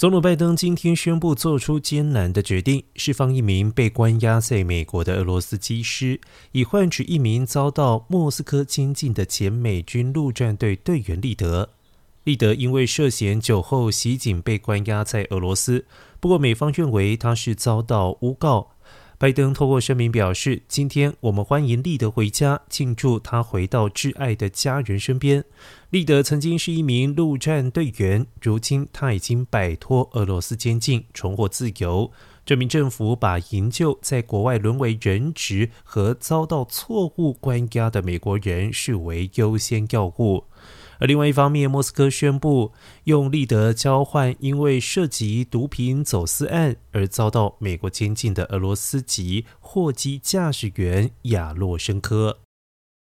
总统拜登今天宣布做出艰难的决定，释放一名被关押在美国的俄罗斯机师，以换取一名遭到莫斯科监禁的前美军陆战队队员利德。利德因为涉嫌酒后袭警被关押在俄罗斯，不过美方认为他是遭到诬告。拜登透过声明表示：“今天我们欢迎利德回家，庆祝他回到挚爱的家人身边。利德曾经是一名陆战队员，如今他已经摆脱俄罗斯监禁，重获自由。这名政府把营救在国外沦为人质和遭到错误关押的美国人视为优先要务。”而另外一方面，莫斯科宣布用立德交换因为涉及毒品走私案而遭到美国监禁的俄罗斯籍货机驾驶员亚洛申科。